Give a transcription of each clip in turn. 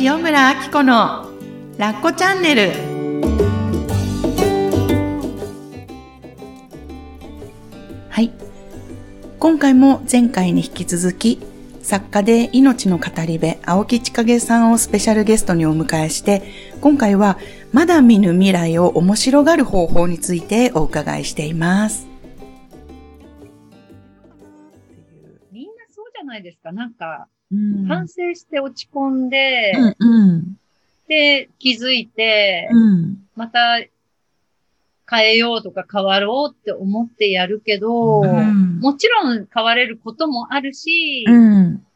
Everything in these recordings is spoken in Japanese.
塩村あき子のラッコチャンネル。はい。今回も前回に引き続き作家で命の語り部青木千景さんをスペシャルゲストにお迎えして今回はまだ見ぬ未来を面白がる方法についてお伺いしています。みんなそうじゃないですか。なんか、うん。反省して落ち込んで、うんうん。で、気づいて、うん。また変えようとか変わろうって思ってやるけど、うん。もちろん変われることもあるし、うん。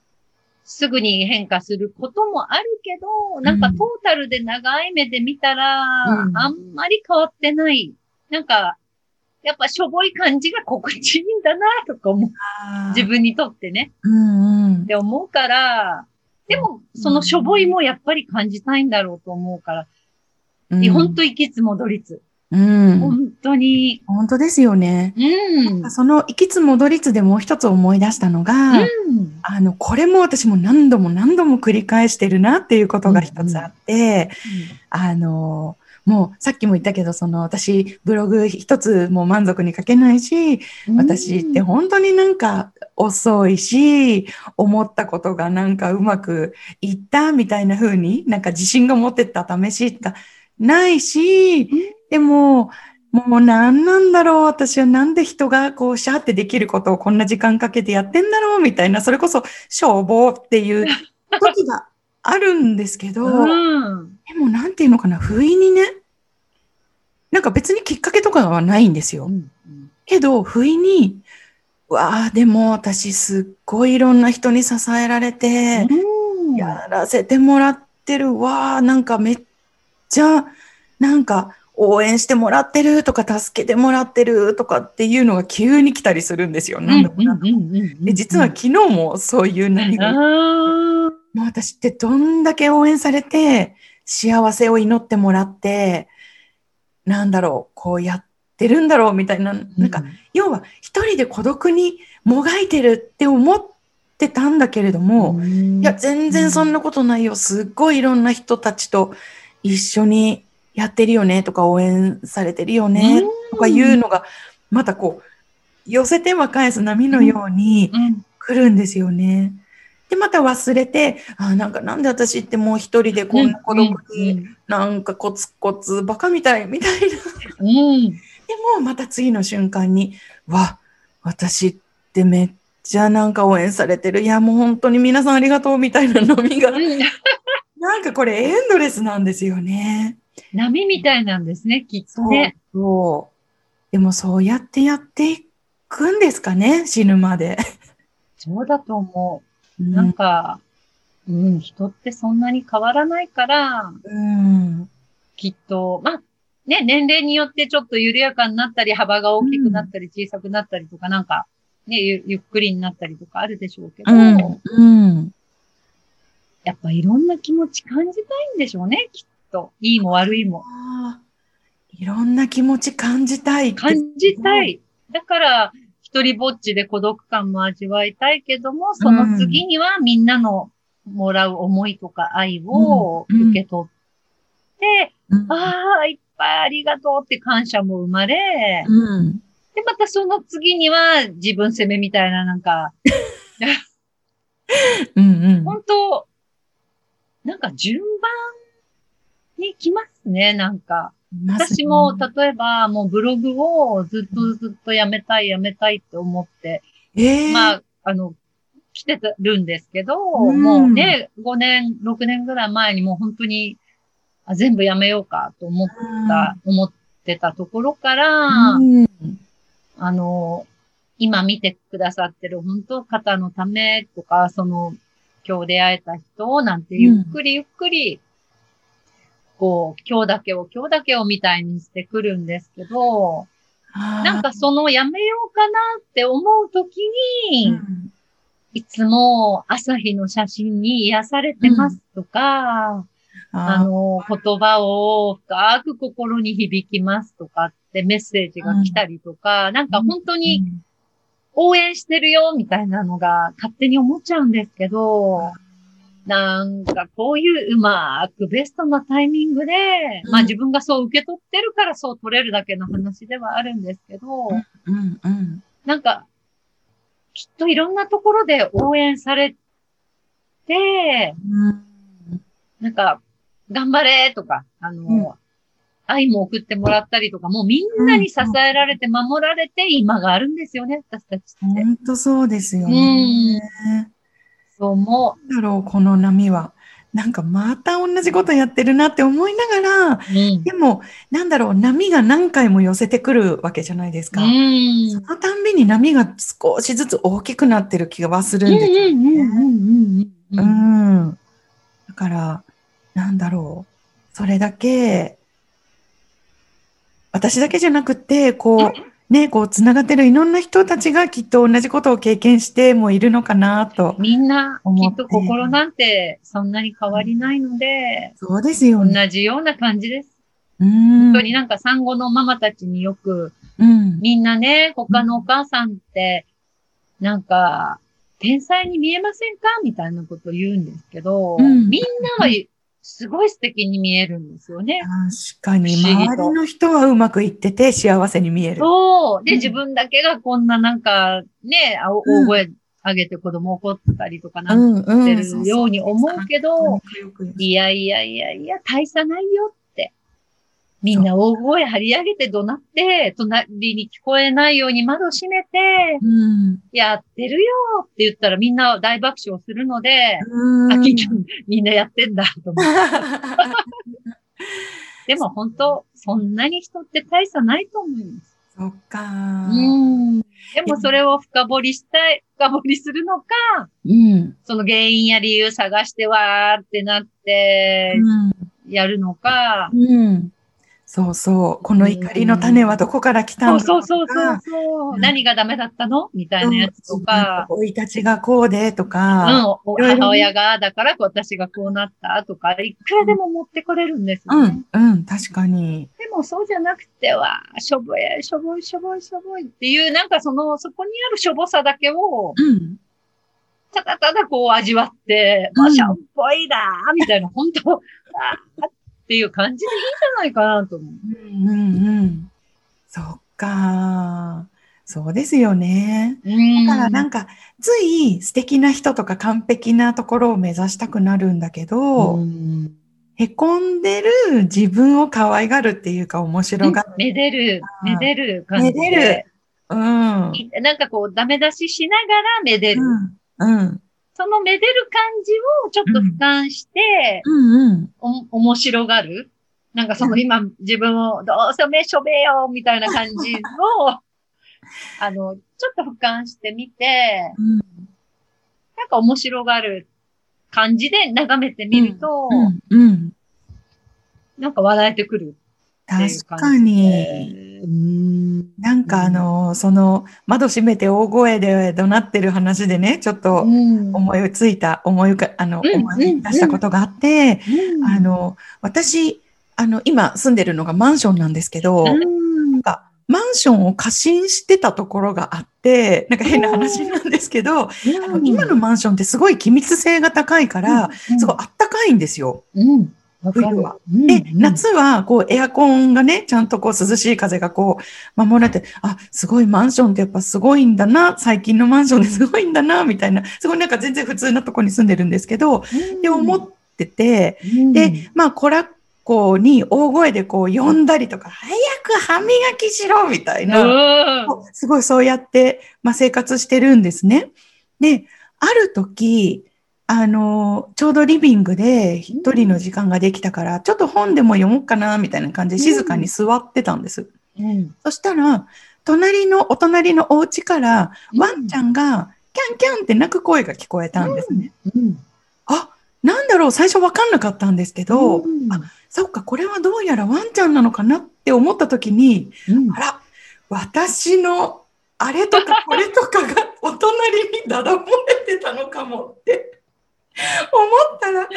すぐに変化することもあるけど、なんかトータルで長い目で見たら、うん。あんまり変わってない。なんか、やっぱしょぼい感じが心地いいんだなとか思う。自分にとってね。うんうんって思うから、でも、そのしょぼいもやっぱり感じたいんだろうと思うから、うん本当行きつ戻りつ。うん本当に。本当ですよね。うん。その行きつ戻りつでもう一つ思い出したのが、うん。あの、これも私も何度も何度も繰り返してるなっていうことが一つあって、あの、もうさっきも言ったけど、その私ブログ一つも満足に書けないし、私って本当になんか遅いし、思ったことがなんかうまくいったみたいな風になんか自信が持ってった試しがないし、でも、もう何なんだろう私はなんで人がこうシャーってできることをこんな時間かけてやってんだろうみたいな、それこそ消防っていう時があるんですけど、うん。でもなんていうのかな、不意にね、なんか別にきっかけとかはないんですよ。うんけど、不意に、わあ、でも私すっごいいろんな人に支えられて、うん。やらせてもらってるわあ、なんかめっちゃ、なんか応援してもらってるとか助けてもらってるとかっていうのが急に来たりするんですよ。なんだかな。んで実は昨日もそういう何が、あもう私ってどんだけ応援されて、幸せを祈ってもらって、なんだろう、こうやってるんだろうみたいな、ーなんか、要は一人で孤独にもがいてるって思ってたんだけれども、いや、全然そんなことないよ。すっごいいろんな人たちと一緒にやってるよねとか応援されてるよねとかいうのが、またこう、寄せては返す波のようにうん。来るんですよね。で、また忘れて、あなんかなんで私ってもう一人でこんな孤独に、なんかコツコツバカみたい みたいな。うんうんでもまた次の瞬間に、わ、私ってめっちゃなんか応援されてる。いや、もう本当に皆さんありがとうみたいな飲みが、うん なんかこれエンドレスなんですよね。波みたいなんですね、きっとね。そう。でもそうやってやっていくんですかね、死ぬまで。そうだと思う。うなんか、うん、人ってそんなに変わらないから、うん。きっと、まあ、ね、年齢によってちょっと緩やかになったり、幅が大きくなったり、小さくなったりとか、なんか、ね、ゆゆっくりになったりとかあるでしょうけど、うん。うん。やっぱいろんな気持ち感じたいんでしょうね、きっと。いいも悪いも。いろんな気持ち感じたい。感じたい。だから、一人ぼっちで孤独感も味わいたいけども、その次にはみんなのもらう思いとか愛をうん受け取って、うん。ああ、いっぱいありがとうって感謝も生まれ、うん。で、またその次には自分責めみたいななんか、うん。うん。本当なんか順番に来ますね、なんか。私も、例えば、もうブログをずっとずっとやめたい、やめたいって思って、ええまあ、あの、来てるんですけど、うん。もうね、5年、6年ぐらい前にもう本当に、あ全部やめようかと思った、思ってたところから、うん。あの、今見てくださってる本当方のためとか、その、今日出会えた人なんてゆっくりゆっくり、こう、今日だけを今日だけをみたいにしてくるんですけど、ななんかそのやめようかなって思うときに、うんいつも朝日の写真に癒されてますとか、ああの、言葉を深く心に響きますとかってメッセージが来たりとか、なんか本当に応援してるよみたいなのが勝手に思っちゃうんですけど、なんかこういううまくベストなタイミングで、まあ自分がそう受け取ってるからそう取れるだけの話ではあるんですけど、うんうん。なんか、きっといろんなところで応援されて、うんなんか、頑張れとか、あの、うん愛も送ってもらったりとか、もうみんなに支えられて守られて今があるんですよね、私たちって。本当そうですよね。そう思なんだろう、この波は。なんかまた同じことやってるなって思いながら、う。うん。でも、なんだろう、波が何回も寄せてくるわけじゃないですか。うん。そのたんびに波が少しずつ大きくなってる気がするんですよね。う。ん。だから、なんだろう。それだけ、私だけじゃなくて、こう、ね、こう、つながってるいろんな人たちがきっと同じことを経験してもいるのかなと。みんな、きってと心なんてそんなに変わりないので、そうですよ同ね。じような感じです。うん。本当になんか産後のママたちによく、うん。みんなね、他のお母さんって、なんか、天才に見えませんか？みたいなことを言うんですけど、うんみんなはすごい素敵に見えるんですよね。確かに、周りの人はうまくいってて幸せに見える。そう。で、うん自分だけがこんななんか、ね、大声上げて子供怒ったりとかなうん。てるように思うけど、いやいやいやいや、大差ないよって。みんな大声張り上げて怒鳴って、隣に聞こえないように窓閉めて、うん。やってるよって言ったらみんな大爆笑するので、うん。みんなやってんだと思って。でも本当、そんなに人って大差ないと思います。そっか。うん。でもそれを深掘りしたい、深掘りするのか、うん。その原因や理由探してわーってなって、やるのか、うん。そうそう。この怒りの種はどこから来たんだそうそうそうそう何がダメだったの？みたいなやつとか、生い立ちがこうでとうん、か。おいろいろね。母親が、だから私がこうなったとか、いくらでも持ってこれるんですよね。うん、うん、確かに。でもそうじゃなくては、しょぼい、しょぼい、しょぼい、しょぼいっていう、なんかその、そこにあるしょぼさだけを、うん。ただただこう味わって、うん。まあ、しょっぽいだーみたいな、本当あーっていう感じでいいんじゃないかなと思う。うん、うん、うん。そっか。そうですよね。うんだからなんか、つい素敵な人とか完璧なところを目指したくなるんだけど、うんへこんでる自分を可愛がるっていうか面白がる。めでる、めでる感じで。めでるうん。なんかこう、ダメ出ししながらめでる。うん。うん。そのめでる感じをちょっと俯瞰して、うんうん。お、面白がる。なんかその今自分をどうせめしょべよみたいな感じを、あの、ちょっと俯瞰してみて、うんなんか面白がる感じで眺めてみると、うん。うん。なんか笑えてくる確かに。なんかあの、その、窓閉めて大声で怒鳴ってる話でね、ちょっとうん。思いついた、思い浮か、あの、うん思い出したことがあって、うんあの、私、あの、今住んでるのがマンションなんですけど、うん。なんか、マンションを過信してたところがあって、なんか変な話なんですけど、あの今のマンションってすごい気密性が高いから、すごいあったかいんですよ。冬は。うんで、夏はこうエアコンがね、ちゃんとこう涼しい風がこう守られて、あ、すごいマンションってやっぱすごいんだな、最近のマンションですごいんだな、みたいな、すごいなんか全然普通なとこに住んでるんですけど、って思ってて、で、まあ、コラッコに大声でこう呼んだりとか、早く歯磨きしろみたいな、うん。すごいそうやって、まあ、生活してるんですね。で、ある時、あの、ちょうどリビングで一人の時間ができたから、ちょっと本でも読もうかな、みたいな感じで静かに座ってたんです。うん。そしたら、隣の、お隣のお家から、うん。ワンちゃんが、キャンキャンって鳴く声が聞こえたんですね。うん。あ、なんだろう、最初わかんなかったんですけど、うん。あそっか、これはどうやらワンちゃんなのかなって思った時に、うん。あら、私のあれとかこれとかがお隣にだだ漏れてたのかもって思 ったら、す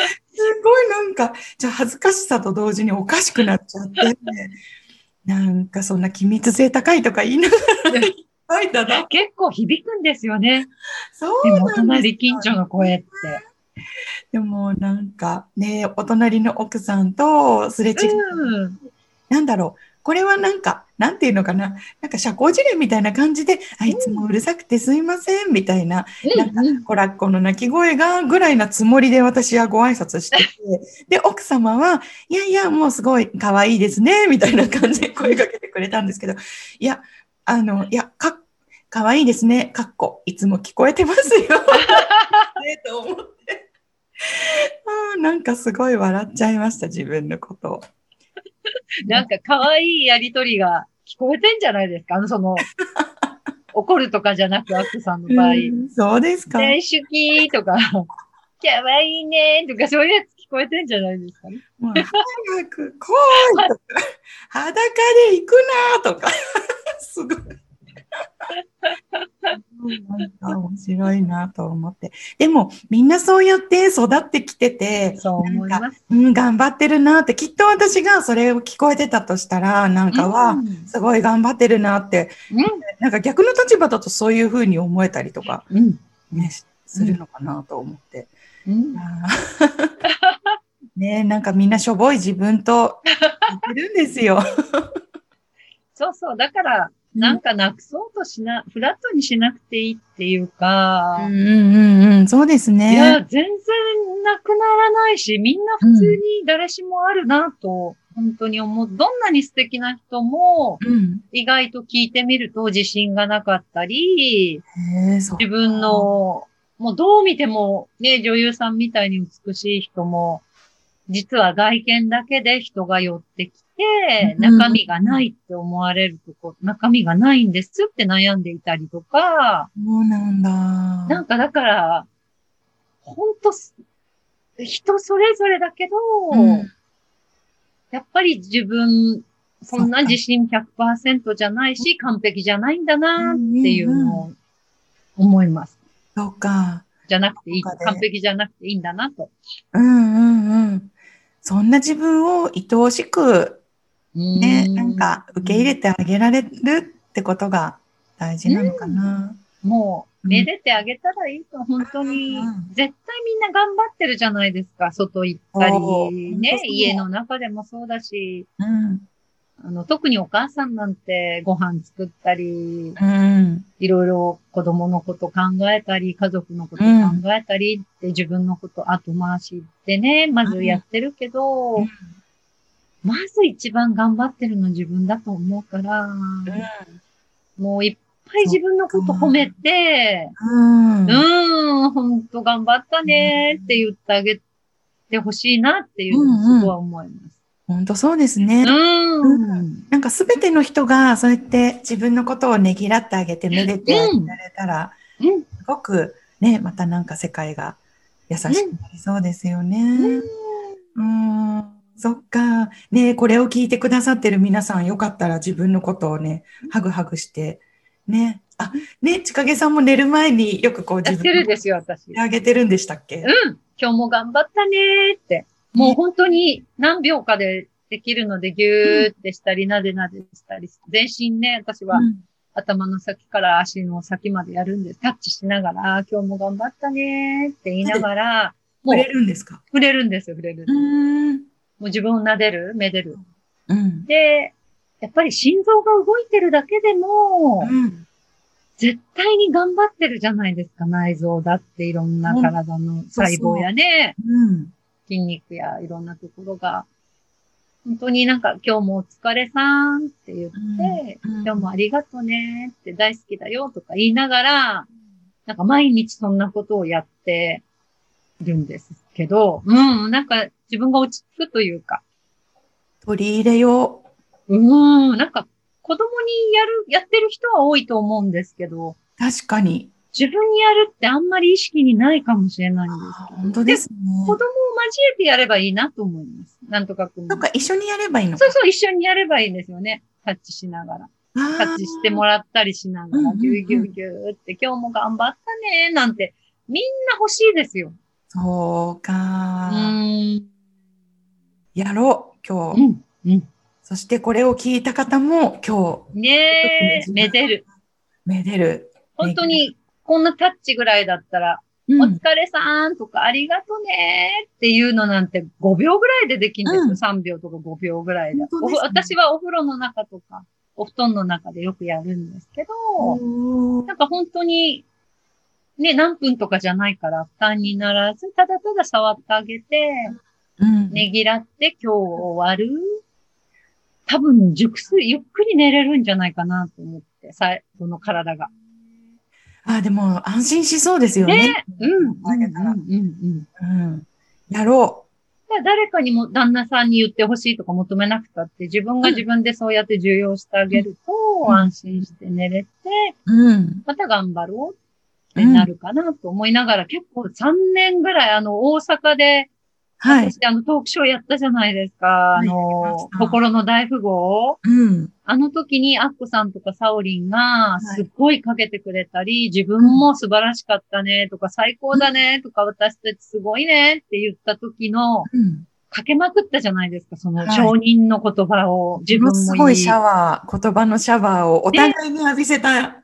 ごいなんか、じゃあ恥ずかしさと同時におかしくなっちゃって、なんかそんな機密性高いとか言いながら、いっぱいだな。結構響くんですよね。そうでも、なんです隣近所の声って。でもなんかね、お隣の奥さんとすれ違う。うん。なんだろう。これはなんか、なんていうのかな？なんか社交辞令みたいな感じで、あいつもうるさくてすいません、みたいな。なんかうんコラッコの鳴き声がぐらいなつもりで私はご挨拶してて、で、奥様は、いやいや、もうすごい可愛いですね、みたいな感じで声かけてくれたんですけど、いや、あの、いや、か、可愛いですね、かっこ、いつも聞こえてますよ。ね、と思って。あーなんかすごい笑っちゃいました、自分のことを。なんか可愛いやりとりが聞こえてんじゃないですか？あの、その、怒るとかじゃなく、アックさんの場合。うんそうですか。ね、手記とか、可愛いねとか、そういうやつ聞こえてんじゃないですかね？もう早く来いとか、裸で行くなとか、すごい。なんか面白いなと思って。でも、みんなそうやって育ってきてて、そうん頑張ってるなって、きっと私がそれを聞こえてたとしたら、なんかは、うんすごい頑張ってるなって、なんか逆の立場だとそういうふうに思えたりとか、うん。するのかなと思って。うん。ねなんかみんなしょぼい自分と言ってるんですよ。そうそう。だから、なんかなくそうとしな、フラットにしなくていいっていうか、うんうんうんうん、そうですいね。や、全然なくならないし、みんな普通に誰しもあるなと、本当に思う。どんなに素敵な人も、うん。意外と聞いてみると自信がなかったり、自分の、もうどう見ても、ね、女優さんみたいに美しい人も、実は外見だけで人が寄ってきて、うん中身がないって思われるとこ、中身がないんですって悩んでいたりとか、そうなんだ。なんかだから、ほんとす、人それぞれだけど、うんやっぱり自分、そんな自信100%じゃないし、完璧じゃないんだなっていうのを思います。そうか。じゃなくていい、完璧じゃなくていいんだなと。うんうんうん。そんな自分を愛おしく、ね、うなんか受け入れてあげられるってことが大事なのかな。もう、うん。めでてあげたらいいと、本当に。うん、絶対みんな頑張ってるじゃないですか。外行ったり、ね家の中でもそうだし、うん。あの、特にお母さんなんてご飯作ったり、うん。いろいろ子供のこと考えたり、家族のこと考えたりって自分のこと後回しでね、まずやってるけど、うんまず一番頑張ってるの自分だと思うから、もういっぱい自分のこと褒めて、うん。うーん、ほんと頑張ったねって言ってあげてほしいなっていうのをすごい思います。本当そうですね。うん。なんかすべての人がそうやって自分のことをねぎらってあげてめでてあげられたら、うん。すごくね、またなんか世界が優しくなりそうですよね。うん、そっか。ねこれを聞いてくださってる皆さん、よかったら自分のことをね、ハグハグして、ね。あ、ね、ちかげさんも寝る前によくこうや自分てるですよ、私。あげてるんでしたっけ？うん。今日も頑張ったねーって。もう本当に何秒かでできるのでギューってしたり、なでなでしたり、全身ね、私はうん頭の先から足の先までやるんです。タッチしながら、今日も頑張ったねーって言いながら、もう触れるんですか？触れるんですよ、触れる。うーん。もう自分を撫でる、めでる。うん。で、やっぱり心臓が動いてるだけでも、うん。絶対に頑張ってるじゃないですか、内臓だっていろんな体の細胞やね。うん。筋肉やいろんなところが、本当になんか今日もお疲れさんって言って、うん今日もありがとねって大好きだよとか言いながら、なんか毎日そんなことをやってるんですけど、うん、なんか自分が落ち着くというか、取り入れようん、なんか子供にやる、やってる人は多いと思うんですけど、う。確かに。自分にやるってあんまり意識にないかもしれないんですけど。本当ですね。子供を交えてやればいいなと思います。なんとかくんもなんか一緒にやればいいのかそうそう、一緒にやればいいんですよね。タッチしながら。タッチしてもらったりしながら、うんうんうんギューギューギューって、今日も頑張ったねなんて、みんな欲しいですよ。そううか。やろう、今日。うん。うん。そしてこれを聞いた方も今ねえ、めでる。日、めでる。本当に、こんなタッチぐらいだったら、お疲れさんとか、ありがとねっていうのなんて5秒ぐらいでできるんですよ。うん、3秒とか5秒ぐらいで、ね、私はお風呂の中とか、お布団の中でよくやるんですけど、なんか本当に、ね、何分とかじゃないから負担にならず、ただただ触ってあげて、うん、ねぎらって今日終わる。多分、熟睡、ゆっくり寝れるんじゃないかなと思って、さ、この体が。あ、でも安心しそうですよね。ねうん。うん。うん。うん。やろう。誰かにも旦那さんに言ってほしいとか求めなくたって、自分が自分でそうやって重要してあげると、安心して寝れて、うん、また頑張ろうってなるかなと思いながら、結構3年ぐらい、あの、大阪ではい。私、あの、トークショーやったじゃないですか。あの、心の大富豪。うん。あの時に、アッコさんとかサオリンが、すっごいかけてくれたり、自分も素晴らしかったね、とか、最高だね、とか、私たちすごいね、って言った時の、うん、かけまくったじゃないですか、その承認の言葉を自分もすごいシャワー、言葉のシャワーをお互いに浴びせた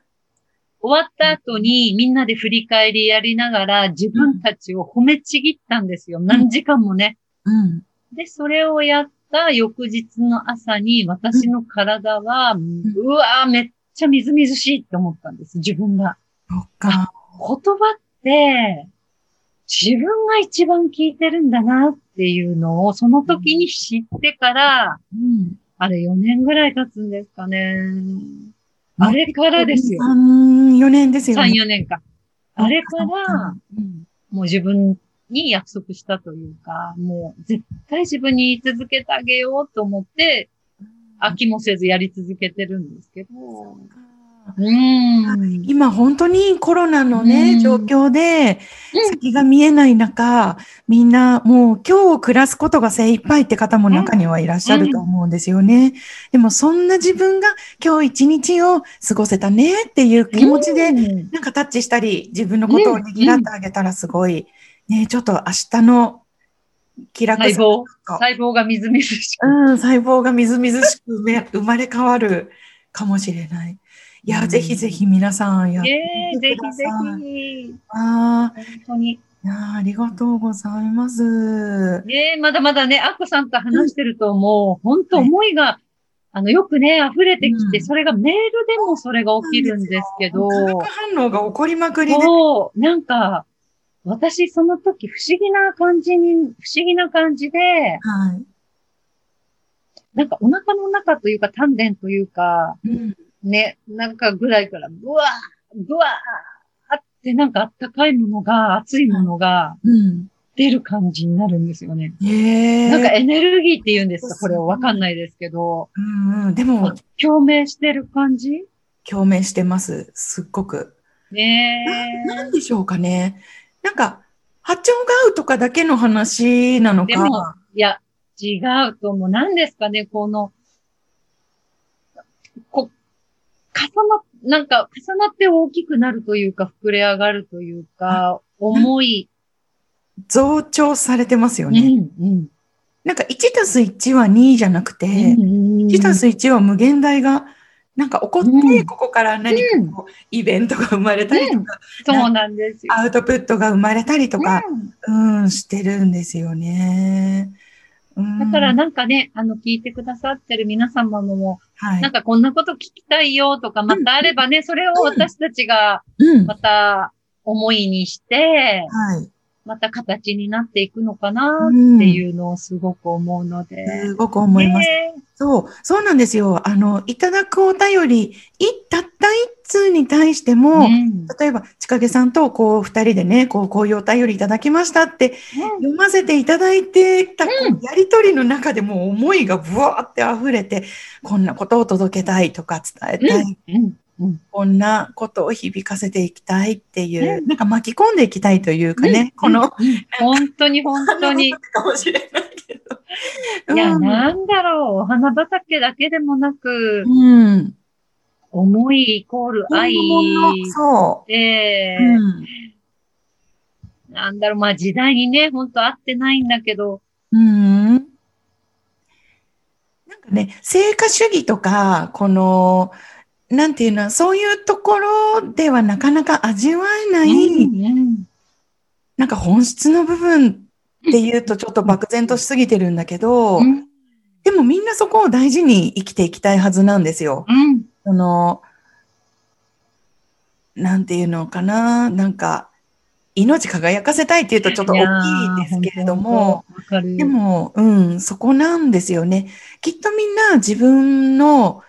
終わった後にみんなで振り返りやりながら自分たちを褒めちぎったんですよ。何時間もね。うん。で、それをやった翌日の朝に私の体は、うん、うわぁ、めっちゃみずみずしいって思ったんです、自分が。そっか。言葉って、自分が一番聞いてるんだなっていうのを、その時に知ってから、うん、あれ4年ぐらい経つんですかね。あれからですよ。3、4年ですよね。3、4年か。あれから、もう自分に約束したというか、もう絶対自分に言い続けてあげようと思って、飽きもせずやり続けてるんですけど。うん。今本当にコロナのね、状況で先が見えない中、みんなもう今日を暮らすことが精一杯って方も中にはいらっしゃると思うんですよね。でもそんな自分が今日一日を過ごせたねっていう気持ちでなんかタッチしたり自分のことをねぎらってあげたらすごい、ね、ちょっと明日の気楽さ細胞、細胞がみずみずしく。うん、細胞がみずみずしく生まれ変わるかもしれない。いや、ぜひぜひ皆さんやってみてください。えー、ぜひぜひ。ああ、本当に。いやありがとうございます。ねまだまだね、アッコさんと話してると、もう、本当思いが、はい、あの、よくね、溢れてきて、うん、それがメールでもそれが起きるんですけど。化学反応が起こりまくりで。そう、なんか、私その時不思議な感じに、不思議な感じで、はい。なんかお腹の中というか丹田というか、うんね、なんかぐらいから、ブワー、ブワーってなんかあったかいものが、熱いものが、出る感じになるんですよね。へなんかエネルギーって言うんですか？これはわかんないですけど。うんうん、でも、共鳴してる感じ？共鳴してます。すっごく。ねえ。なんでしょうかね。なんか、波長が合うとかだけの話なのか。でも、いや、違うと思う。何ですかね、この、こ、重な、なんか重なって大きくなるというか、膨れ上がるというか、重い。増長されてますよね。うんうん、なんか1たす1は2じゃなくて、1たす1は無限大が、なんか起こって、ここから何かこう、イベントが生まれたりとか、そうなんですよ。アウトプットが生まれたりとか、うん、してるんですよね。だからなんかね、あの、聞いてくださってる皆様も、はい、なんかこんなこと聞きたいよとか、またあればね、それを私たちが、また思いにして、はい、また形になっていくのかなっていうのをすごく思うので。うん、すごく思います、えー、そう、そうなんですよ。あの、いただくお便り、い、たった一通に対しても、うん、例えば、ちかげさんと、こう、二人でね、こう、こういうお便りいただきましたって、読ませていただいてた、こうやりとりの中でも思いがブワーって溢れて、こんなことを届けたいとか伝えたい。うん。こんなことを響かせていきたいっていう、なんか巻き込んでいきたいというかね、この、本当に 本当に。かもしれないけど。いや、なんだろう、お花畑だけでもなく、うん、思いイコール愛。そう。で、うん、なんだろう、まあ時代にね、本当合ってないんだけど、うん。なんかね、成果主義とか、この、なんていうの、そういうところではなかなか味わえない、うんうん、なんか本質の部分っていうとちょっと漠然としすぎてるんだけど、うん。でもみんなそこを大事に生きていきたいはずなんですよ。うん。その、なんていうのかな、なんか、命輝かせたいっていうとちょっと大きいですけれども。でも、うん、そこなんですよね。きっとみんな自分の、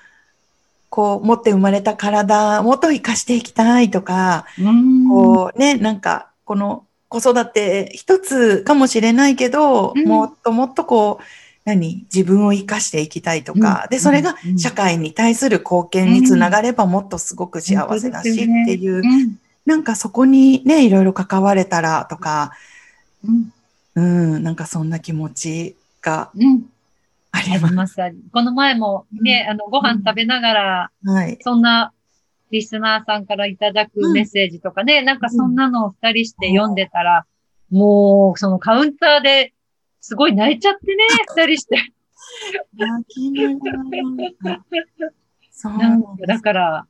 こう、持って生まれた体、もっと生かしていきたいとか、うん、こうね、なんか、この子育て一つかもしれないけど、うん。もっともっとこう、何自分を生かしていきたいとか、うん。で、それがうん。社会に対する貢献につながればもっとすごく幸せだしっていう、うん。なんかそこにね、いろいろ関われたらとか、うん。うん、なんかそんな気持ちがうん。ああります。この前もね、あの、ご飯食べながら、はい。そんなリスナーさんからいただくメッセージとかね、なんかそんなのを二人して読んでたら、もう、そのカウンターですごい泣いちゃってね、二人して。泣きながらそうなんか、だから、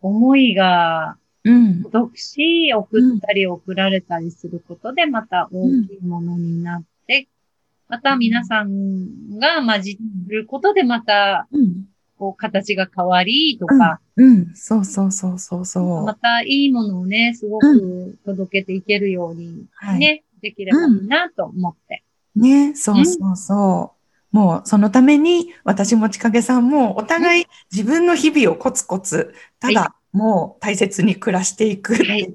思いがうん。届くし、送ったり送られたりすることで、また大きいものになって、また皆さんが混じることで、また、うん。こう、形が変わりとか、うん。そうそうそうそうそまたいいものをね、すごく届けていけるように、はいね、できればいいなと思って。う。ね、そうそうそう。もうそのために私もちかげさんもお互い自分の日々をコツコツ、ただもう大切に暮らしていくはい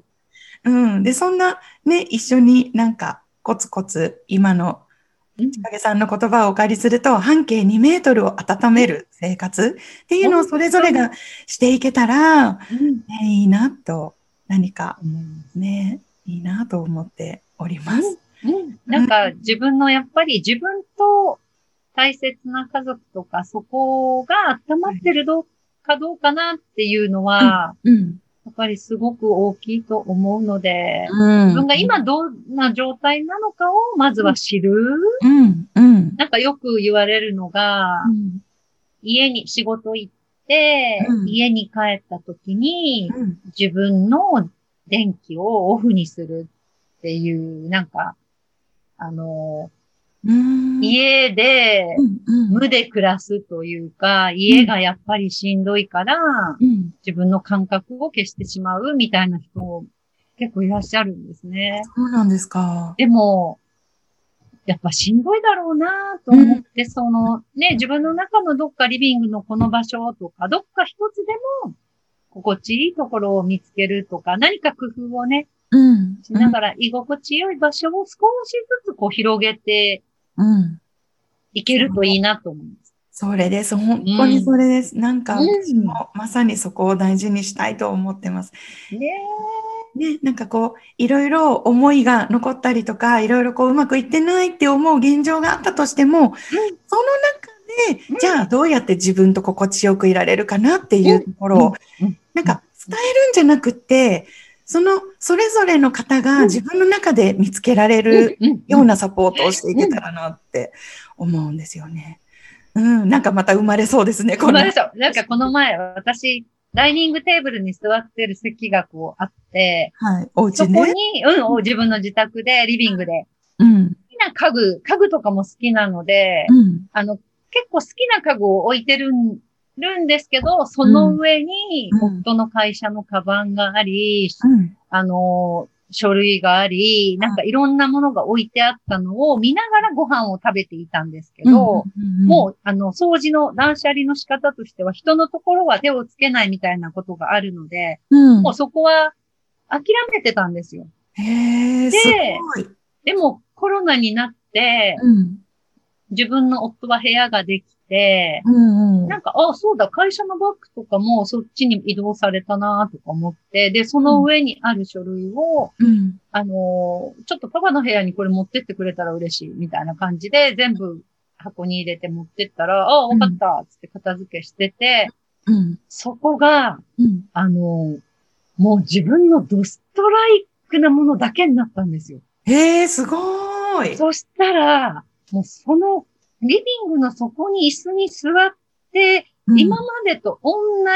うん。で、そんなね、一緒になんかコツコツ今のうん。ちかげさんの言葉をお借りすると、半径2メートルを温める生活っていうのをそれぞれがしていけたら、ね、いいなと、何かね、いいなと思っております。うん。なんか自分のやっぱり自分と大切な家族とかそこが温まってるどうかどうかなっていうのは、うん。やっぱりすごく大きいと思うので、うん。自分が今どんな状態なのかをまずは知る。うん、うん。なんかよく言われるのが、うん家に仕事行って、うん家に帰った時にうん自分の電気をオフにするっていう、なんか、あの、うん。家で。無で暮らすというか、家がやっぱりしんどいから、うん。自分の感覚を消してしまうみたいな人結構いらっしゃるんですね。そうなんですか。でも、やっぱしんどいだろうなと思って、そのね、自分の中のどっかリビングのこの場所とか、どっか一つでも心地いいところを見つけるとか、何か工夫をね、うん。しながら居心地良い場所を少しずつこう広げてうん。いけるといいなと思います。それです。本当にそれです。なんか、うん私もまさにそこを大事にしたいと思ってます。ねね、なんかこう、いろいろ思いが残ったりとか、いろいろこう、うまくいってないって思う現状があったとしても、その中で、うんじゃあどうやって自分と心地よくいられるかなっていうところを、うんうんなんか伝えるんじゃなくって、その、それぞれの方が自分の中で見つけられるうんようなサポートをしていけたらなって思うんですよね。うん、なんかまた生まれそうですね、この。なんかこの前、私、ダイニングテーブルに座ってる席がこうあって、はい、おそ家ね。こに、うん、お自分の自宅で、リビングで、うん、好きな家具、家具とかも好きなので、うん、あの、結構好きな家具を置いてるんるんですけど、その上にうん夫の会社のカバンがあり、うん、あの、書類があり、なんかいろんなものが置いてあったのを見ながらご飯を食べていたんですけど、うん、もう、あの、掃除の断捨離の仕方としては、人のところは手をつけないみたいなことがあるので、うん、もうそこは諦めてたんですよ。へえ、で。でも、コロナになって、うん、自分の夫は部屋ができて、うん、うん。なんか、あ、そうだ、会社のバッグとかもそっちに移動されたなとか思って、で、その上にある書類を、うん、あのーちょっとパパの部屋にこれ持ってってくれたら嬉しい、みたいな感じで、全部箱に入れて持ってったら、あ、わかった、つって片付けしてて、うん、そこが、うん。あのーもう自分のドストライクなものだけになったんですよ。へえ、すごい。そしたら、もうその、リビングのそこに椅子に座って、うん今までと同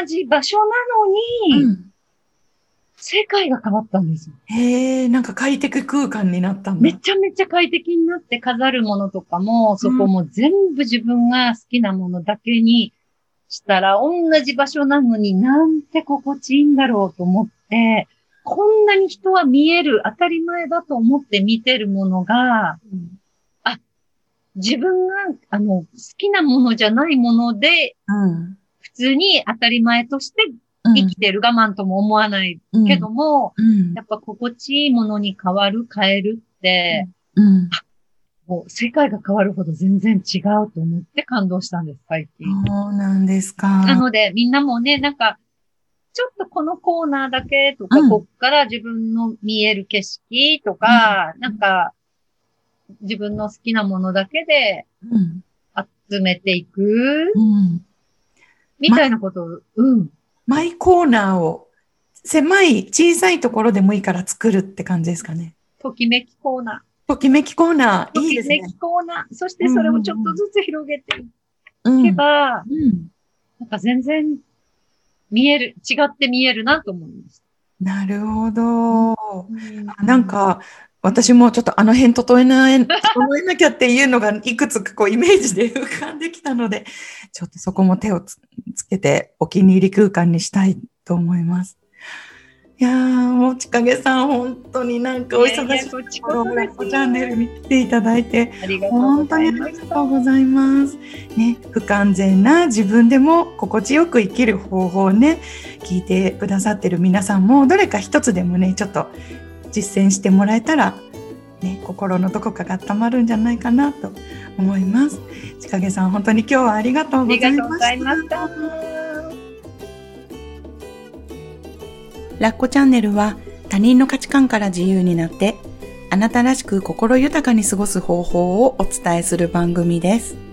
じ場所なのに、うん、世界が変わったんですよ。へえ、なんか快適空間になったんだ。めちゃめちゃ快適になって飾るものとかも、そこも全部自分が好きなものだけにしたら、同じ場所なのになんて心地いいんだろうと思って、こんなに人は見える、当たり前だと思って見てるものが、うん自分が、あの、好きなものじゃないもので、うん。普通に当たり前として生きてる我慢とも思わないうんけども、うんやっぱ心地いいものに変わる、変えるって、うん。もう世界が変わるほど全然違うと思って感動したんです、最近。そうなんですか。なので、みんなもね、なんか、ちょっとこのコーナーだけとか、うんこっから自分の見える景色とか、なんか、自分の好きなものだけでうん。集めていく、うん。みたいなことを、うん。マイコーナーを狭い小さいところでもいいから作るって感じですかね。ときめきコーナときめきコーナー。とー、いいですね。きめきコーナー。そしてそれをちょっとずつ広げていうんけば、うん。なんか全然見える、違って見えるなと思いましなるほど。た。なん、か、私もちょっとあの辺整えな、整えなきゃっていうのがいくつかこうイメージで浮かんできたので、ちょっとそこも手をつつけてお気に入り空間にしたいと思います。いやー、もうちかげさん、本当になんかお忙しいところ、チャンネルに来ていただいて、本当にあ。りがとうございます。ね、不完全な自分でも心地よく生きる方法をね、聞いてくださってる皆さんも、どれか一つでもね、ちょっと実践してもらえたら、ね、心のどこかが温まるんじゃないかなと思います。ちかげさん、本当に今日はありがとうございりがとうごまし。ざいました。ラッコチャンネルは他人の価値観から自由になって、あなたらしく心豊かに過ごす方法をお伝えする番組です。